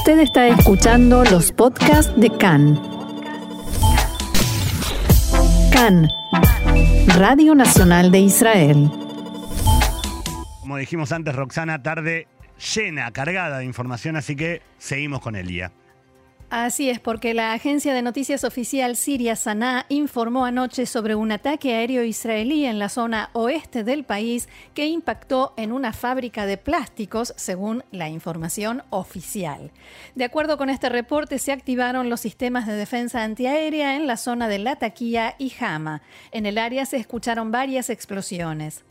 Usted está escuchando los podcasts de CAN. CAN, Radio Nacional de Israel. Como dijimos antes, Roxana, tarde llena, cargada de información, así que seguimos con el día. Así es, porque la agencia de noticias oficial siria Sanaa informó anoche sobre un ataque aéreo israelí en la zona oeste del país que impactó en una fábrica de plásticos, según la información oficial. De acuerdo con este reporte, se activaron los sistemas de defensa antiaérea en la zona de Latakia y Hama. En el área se escucharon varias explosiones.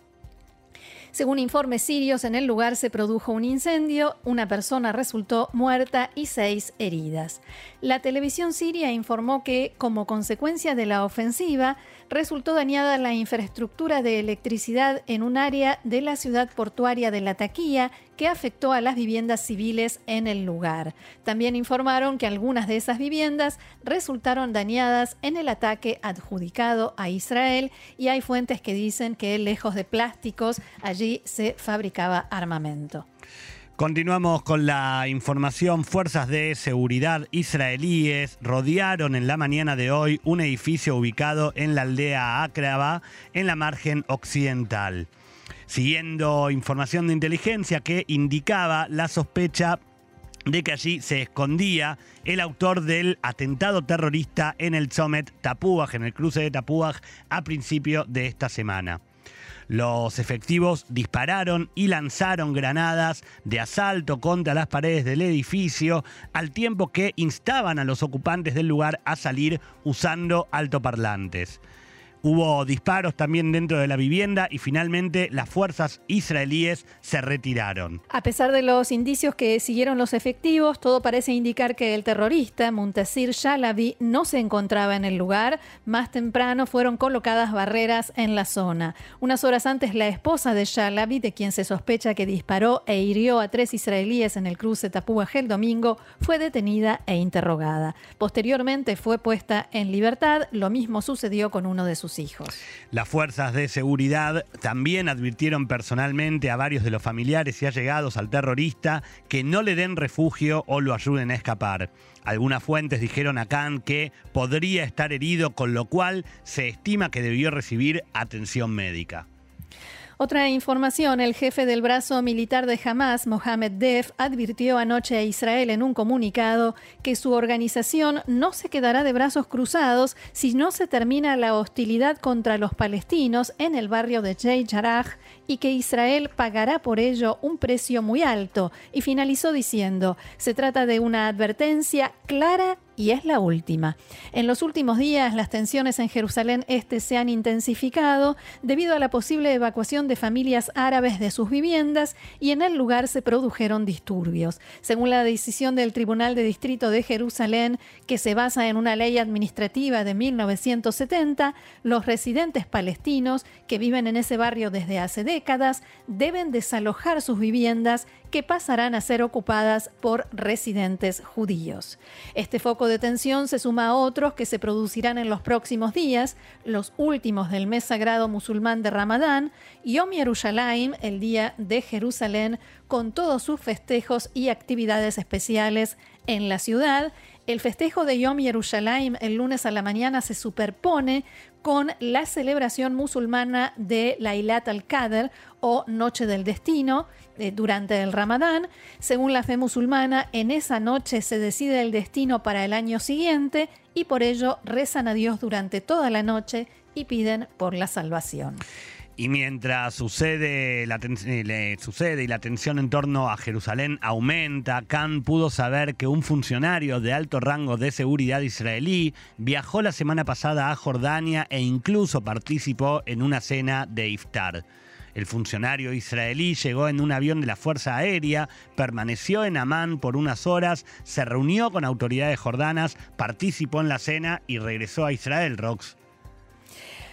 Según informes sirios, en el lugar se produjo un incendio, una persona resultó muerta y seis heridas. La televisión siria informó que, como consecuencia de la ofensiva, resultó dañada la infraestructura de electricidad en un área de la ciudad portuaria de Latakia que afectó a las viviendas civiles en el lugar. También informaron que algunas de esas viviendas resultaron dañadas en el ataque adjudicado a Israel y hay fuentes que dicen que lejos de plásticos allí se fabricaba armamento. Continuamos con la información. Fuerzas de seguridad israelíes rodearon en la mañana de hoy un edificio ubicado en la aldea Akraba, en la margen occidental. Siguiendo información de inteligencia que indicaba la sospecha de que allí se escondía el autor del atentado terrorista en el Zomet Tapuaj, en el cruce de Tapuaj, a principio de esta semana. Los efectivos dispararon y lanzaron granadas de asalto contra las paredes del edificio, al tiempo que instaban a los ocupantes del lugar a salir usando altoparlantes. Hubo disparos también dentro de la vivienda y finalmente las fuerzas israelíes se retiraron. A pesar de los indicios que siguieron los efectivos, todo parece indicar que el terrorista Muntasir Shalabi no se encontraba en el lugar. Más temprano fueron colocadas barreras en la zona. Unas horas antes, la esposa de Shalabi, de quien se sospecha que disparó e hirió a tres israelíes en el cruce Tapuaj el domingo, fue detenida e interrogada. Posteriormente fue puesta en libertad. Lo mismo sucedió con uno de sus hijos. Las fuerzas de seguridad también advirtieron personalmente a varios de los familiares y allegados al terrorista que no le den refugio o lo ayuden a escapar. Algunas fuentes dijeron a Khan que podría estar herido, con lo cual se estima que debió recibir atención médica. Otra información, el jefe del brazo militar de Hamas, Mohamed Def, advirtió anoche a Israel en un comunicado que su organización no se quedará de brazos cruzados si no se termina la hostilidad contra los palestinos en el barrio de Jay Jarrah y que Israel pagará por ello un precio muy alto. Y finalizó diciendo, se trata de una advertencia clara y es la última. En los últimos días, las tensiones en Jerusalén Este se han intensificado debido a la posible evacuación de familias árabes de sus viviendas y en el lugar se produjeron disturbios. Según la decisión del Tribunal de Distrito de Jerusalén, que se basa en una ley administrativa de 1970, los residentes palestinos que viven en ese barrio desde hace décadas deben desalojar sus viviendas que pasarán a ser ocupadas por residentes judíos. Este foco de tensión se suma a otros que se producirán en los próximos días, los últimos del mes sagrado musulmán de Ramadán, Yom Yerushalayim, el día de Jerusalén, con todos sus festejos y actividades especiales en la ciudad. El festejo de Yom Yerushalayim el lunes a la mañana se superpone con la celebración musulmana de Lailat al-Qadr o Noche del Destino eh, durante el Ramadán. Según la fe musulmana, en esa noche se decide el destino para el año siguiente y por ello rezan a Dios durante toda la noche y piden por la salvación. Y mientras sucede, la eh, sucede y la tensión en torno a Jerusalén aumenta, Khan pudo saber que un funcionario de alto rango de seguridad israelí viajó la semana pasada a Jordania e incluso participó en una cena de iftar. El funcionario israelí llegó en un avión de la Fuerza Aérea, permaneció en Amán por unas horas, se reunió con autoridades jordanas, participó en la cena y regresó a Israel, Rox.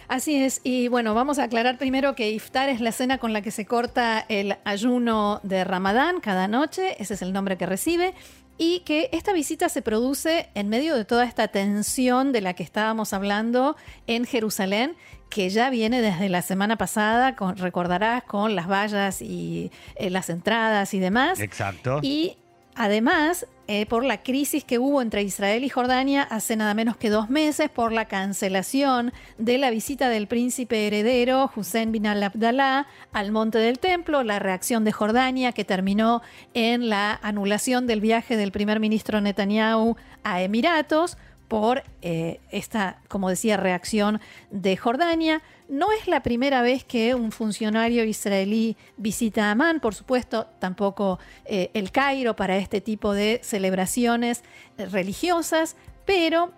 Así es, y bueno, vamos a aclarar primero que iftar es la cena con la que se corta el ayuno de Ramadán cada noche, ese es el nombre que recibe, y que esta visita se produce en medio de toda esta tensión de la que estábamos hablando en Jerusalén, que ya viene desde la semana pasada, recordarás, con las vallas y eh, las entradas y demás. Exacto. Y Además, eh, por la crisis que hubo entre Israel y Jordania hace nada menos que dos meses, por la cancelación de la visita del príncipe heredero Hussein bin al-Abdallah al Monte del Templo, la reacción de Jordania que terminó en la anulación del viaje del primer ministro Netanyahu a Emiratos, por eh, esta, como decía, reacción de Jordania. No es la primera vez que un funcionario israelí visita Amán, por supuesto, tampoco eh, el Cairo para este tipo de celebraciones eh, religiosas, pero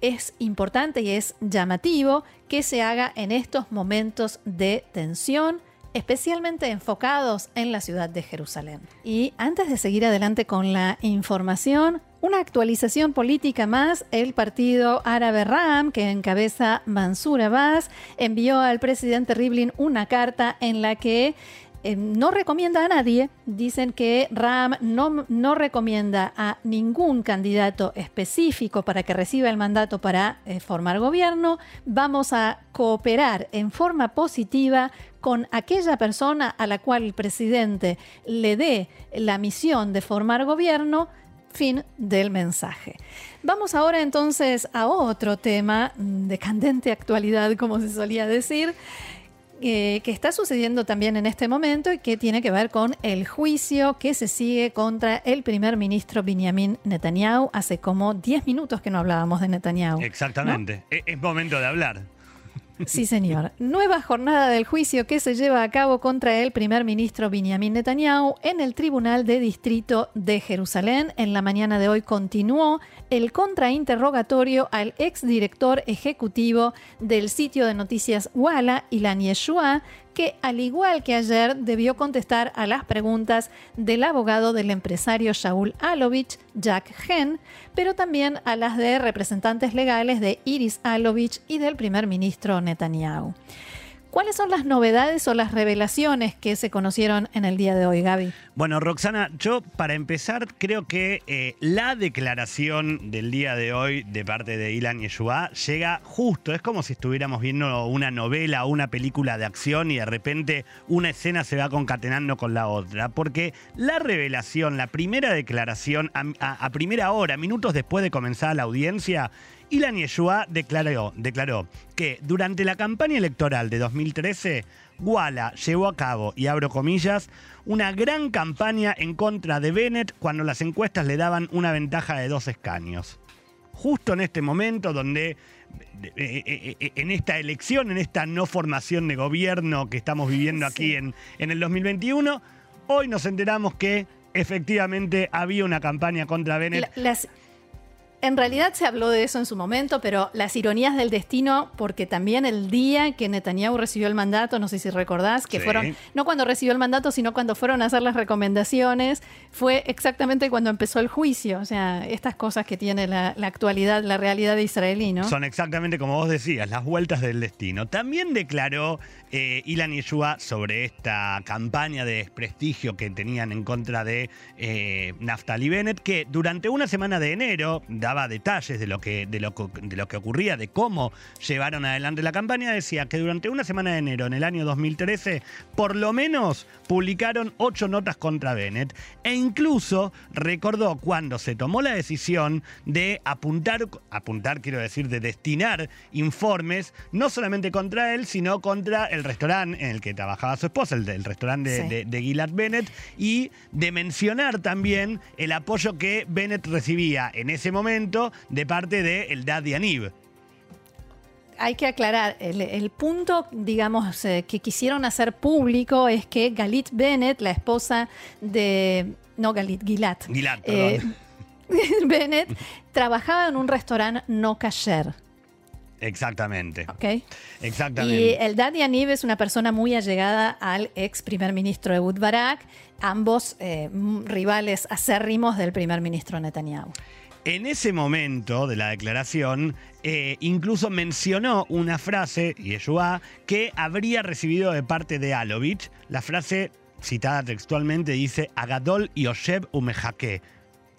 es importante y es llamativo que se haga en estos momentos de tensión especialmente enfocados en la ciudad de Jerusalén. Y antes de seguir adelante con la información, una actualización política más, el partido árabe Ram, que encabeza Mansur Abbas, envió al presidente Rivlin una carta en la que eh, no recomienda a nadie. Dicen que Ram no, no, recomienda a ningún candidato específico para que reciba el mandato para eh, formar gobierno. Vamos a cooperar en forma positiva con aquella persona a la cual el presidente le dé la misión de formar gobierno Fin del mensaje. Vamos ahora entonces a otro tema de candente actualidad, como se solía decir, eh, que está sucediendo también en este momento y que tiene que ver con el juicio que se sigue contra el primer ministro Benjamin Netanyahu. Hace como 10 minutos que no hablábamos de Netanyahu. Exactamente. E-, es momento de hablar. Sí, señor. Nueva jornada del juicio que se lleva a cabo contra el primer ministro Benjamin Netanyahu en el Tribunal de Distrito de Jerusalén. En la mañana de hoy continuó el contrainterrogatorio al exdirector ejecutivo del sitio de noticias Walla, Ilan Yeshua, que al igual que ayer debió contestar a las preguntas del abogado del empresario Shaul Alovich, Jack Hen, pero también a las de representantes legales de Iris Alovich y del primer ministro Netanyahu. ¿Cuáles son las novedades o las revelaciones que se conocieron en el día de hoy, Gaby? Bueno, Roxana, yo para empezar creo que eh, la declaración del día de hoy de parte de Ilan Yeshua llega justo. Es como si estuviéramos viendo una novela o una película de acción y de repente una escena se va concatenando con la otra. Porque la revelación, la primera declaración a primera hora, minutos después de comenzar la audiencia, Ilan Yeshua declaró, declaró que durante la campaña electoral de 2013, Walla llevó a cabo, y abro comillas, una gran campaña en contra de Bennett cuando las encuestas le daban una ventaja de dos escaños. Justo en este momento donde eh, eh, eh, en esta elección, en esta no formación de gobierno que estamos viviendo aquí en, en el 2021, hoy nos enteramos que efectivamente había una campaña contra Bennett. En realidad se habló de eso en su momento, pero las ironías del destino, porque también el día que Netanyahu recibió el mandato, no sé si recordás, que fueron, no cuando recibió el mandato, sino cuando fueron a hacer las recomendaciones, fue exactamente cuando empezó el juicio. O sea, estas cosas que tiene la, actualidad, la realidad de israelí, ¿no? Son exactamente como vos decías, las vueltas del destino. También declaró eh, Ilan Yeshua sobre esta campaña de desprestigio que tenían en contra de eh, Naftali Bennett, que durante una semana de enero, daba detalles de lo, que, de, lo, de lo que ocurría, de cómo llevaron adelante la campaña, decía que durante una semana de enero en el año 2013, por lo menos publicaron ocho notas contra Bennett e incluso recordó cuando se tomó la decisión de apuntar, apuntar quiero decir, de destinar informes no solamente contra él, sino contra el restaurante en el que trabajaba su esposa, el, restaurante de, de, Gilad Bennett, y de mencionar también el apoyo que Bennett recibía en ese momento de parte de el Daddy Anib. Hay que aclarar, el, punto, digamos, eh, que quisieron hacer público es que Galit Bennett, la esposa de... No, Galit, Gilad. Gilad, eh, Bennett trabajaba en un restaurante no kasher. Exactamente. Ok. Exactamente. Y el Daddy Anib es una persona muy allegada al ex primer ministro de Barak, ambos eh, rivales acérrimos del primer ministro Netanyahu. En ese momento de la declaración, eh, incluso mencionó una frase, Yeshua, que habría recibido de parte de Alovich. La frase, citada textualmente, dice: Agadol Yoshev Umehake.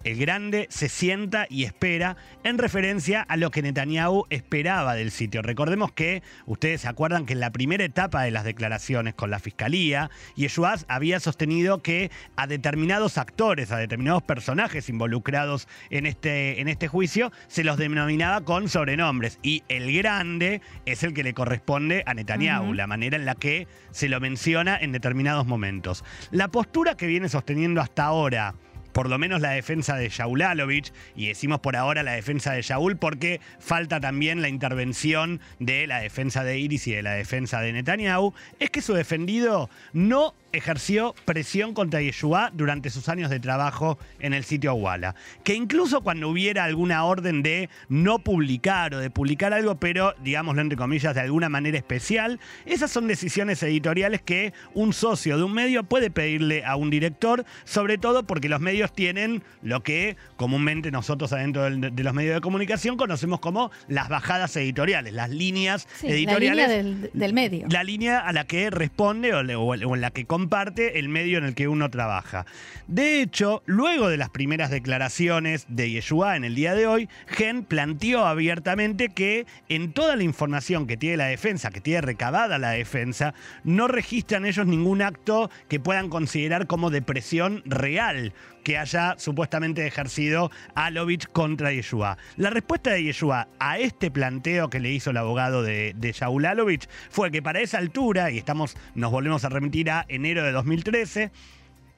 El grande, se sienta y espera en referencia a lo que Netanyahu esperaba del sitio. Recordemos que ustedes se acuerdan que en la primera etapa de las declaraciones con la fiscalía, Yeshua había sostenido que a determinados actores, a determinados personajes involucrados en este, en este juicio, se los denominaba con sobrenombres. Y el grande es el que le corresponde a Netanyahu, la manera en la que se lo menciona en determinados momentos. La postura que viene sosteniendo hasta ahora por lo menos la defensa de Shaul Alovich, y decimos por ahora la defensa de Shaul porque falta también la intervención de la defensa de Iris y de la defensa de Netanyahu, es que su defendido no ejerció presión contra Yeshua durante sus años de trabajo en el sitio Walla. Que incluso cuando hubiera alguna orden de no publicar o de publicar algo, pero digámoslo entre comillas de alguna manera especial, esas son decisiones editoriales que un socio de un medio puede pedirle a un director, sobre todo porque los medios tienen lo que comúnmente nosotros adentro de los medios de comunicación conocemos como las bajadas editoriales, las líneas editoriales. La línea del, medio. La línea a la que responde o, en la que comparte el medio en el que uno trabaja. De hecho, luego de las primeras declaraciones de Yeshua en el día de hoy, Gen planteó abiertamente que en toda la información que tiene la defensa, que tiene recabada la defensa, no registran ellos ningún acto que puedan considerar como depresión real que haya supuestamente ejercido Alovich contra Yeshua. La respuesta de Yeshua a este planteo que le hizo el abogado de, de Alovich fue que para esa altura, y estamos, nos volvemos a remitir a enero de 2013,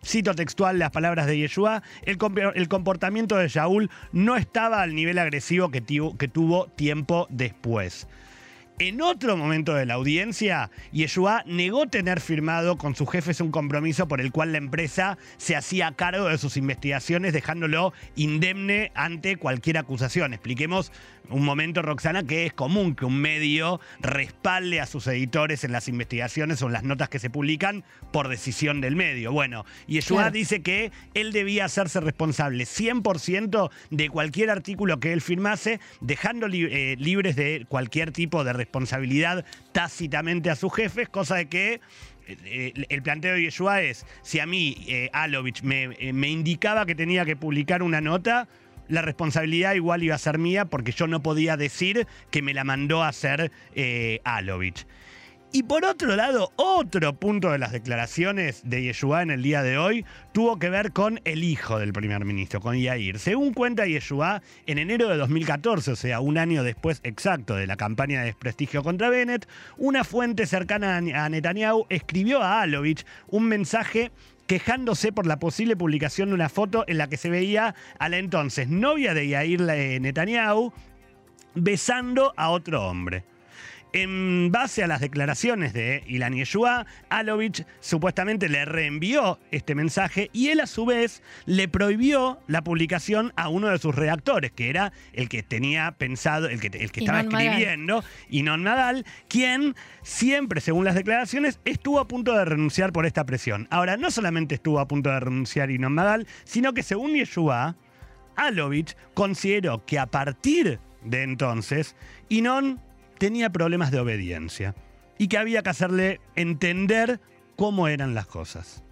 Cito textual las palabras de Yeshua, el, comportamiento de Shaul no estaba al nivel agresivo que tuvo tiempo después. En otro momento de la audiencia, Yeshua negó tener firmado con sus jefes un compromiso por el cual la empresa se hacía cargo de sus investigaciones, dejándolo indemne ante cualquier acusación. Expliquemos un momento, Roxana, que es común que un medio respalde a sus editores en las investigaciones o en las notas que se publican por decisión del medio. Bueno, Yeshua dice que él debía hacerse responsable 100% de cualquier artículo que él firmase, dejando eh, libres de cualquier tipo de responsabilidad tácitamente a sus jefes, cosa de que eh, el planteo de Yeshua es, si a mí eh, Alovich me, me indicaba que tenía que publicar una nota, la responsabilidad igual iba a ser mía porque yo no podía decir que me la mandó a hacer eh, Alovich. Y por otro lado, otro punto de las declaraciones de Yeshua en el día de hoy tuvo que ver con el hijo del primer ministro, con Yair. Según cuenta Yeshua, en enero de 2014, o sea, un año después exacto de la campaña de desprestigio contra Bennett, una fuente cercana a Netanyahu escribió a Alovich un mensaje quejándose por la posible publicación de una foto en la que se veía a la entonces novia de Yair Netanyahu besando a otro hombre. En base a las declaraciones de Ilan Yeshua, Alovich supuestamente le reenvió este mensaje y él a su vez le prohibió la publicación a uno de sus redactores, que era el que tenía pensado, el que, el que estaba escribiendo, Inon Nadal, quien siempre, según las declaraciones, estuvo a punto de renunciar por esta presión. Ahora, no solamente estuvo a punto de renunciar Inon Nadal, sino que según Yeshua, Alovich consideró que a partir de entonces, Inon tenía problemas de obediencia y que había que hacerle entender cómo eran las cosas.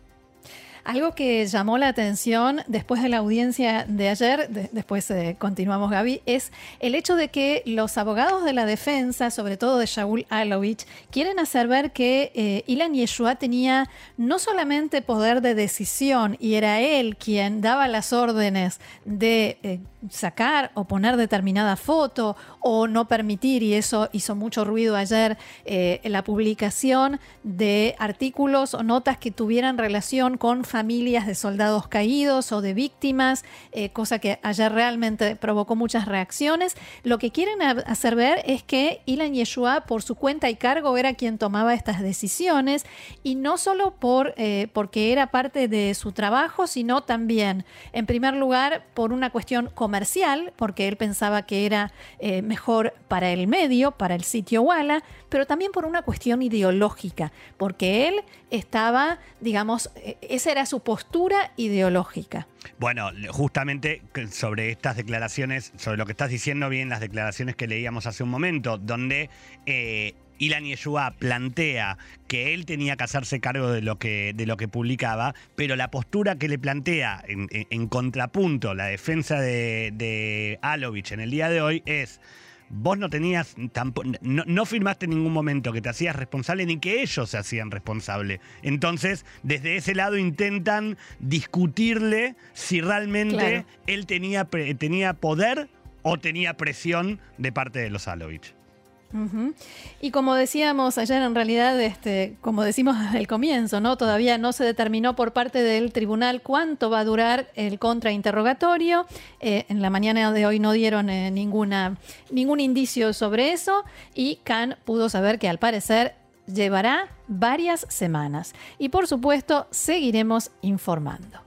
Algo que llamó la atención después de la audiencia de ayer, después eh, continuamos Gaby, es el hecho de que los abogados de la defensa, sobre todo de Shaul Alovich, quieren hacer ver que eh, Ilan Yeshua tenía no solamente poder de decisión y era él quien daba las órdenes de eh, sacar o poner determinada foto o no permitir, y eso hizo mucho ruido ayer, la publicación de artículos o notas que tuvieran relación con familias de soldados caídos o de víctimas, eh, cosa que ayer realmente provocó muchas reacciones. Lo que quieren hacer ver es que Ilan Yeshua, por su cuenta y cargo, era quien tomaba estas decisiones y no solo por, eh, porque era parte de su trabajo, sino también, en primer lugar, por una cuestión comercial, porque él pensaba que era eh, mejor para el medio, para el sitio Walla, pero también por una cuestión ideológica, porque él estaba, digamos, esa era su postura ideológica. Bueno, justamente sobre estas declaraciones, sobre lo que estás diciendo bien las declaraciones que leíamos hace un momento, donde eh, Ilan Yeshua plantea que él tenía que hacerse cargo de lo que, de lo que publicaba, pero la postura que le plantea en, contrapunto la defensa de, de Alovich en el día de hoy es vos no tenías, no, no, firmaste en ningún momento que te hacías responsable ni que ellos se hacían responsable. Entonces, desde ese lado intentan discutirle si realmente él tenía, tenía poder o tenía presión de parte de los Alovich. Y como decíamos ayer, en realidad, este, como decimos el comienzo, ¿no? Todavía no se determinó por parte del tribunal cuánto va a durar el contrainterrogatorio. Eh, en la mañana de hoy no dieron eh, ninguna, ningún indicio sobre eso y Khan pudo saber que al parecer llevará varias semanas. Y por supuesto, seguiremos informando.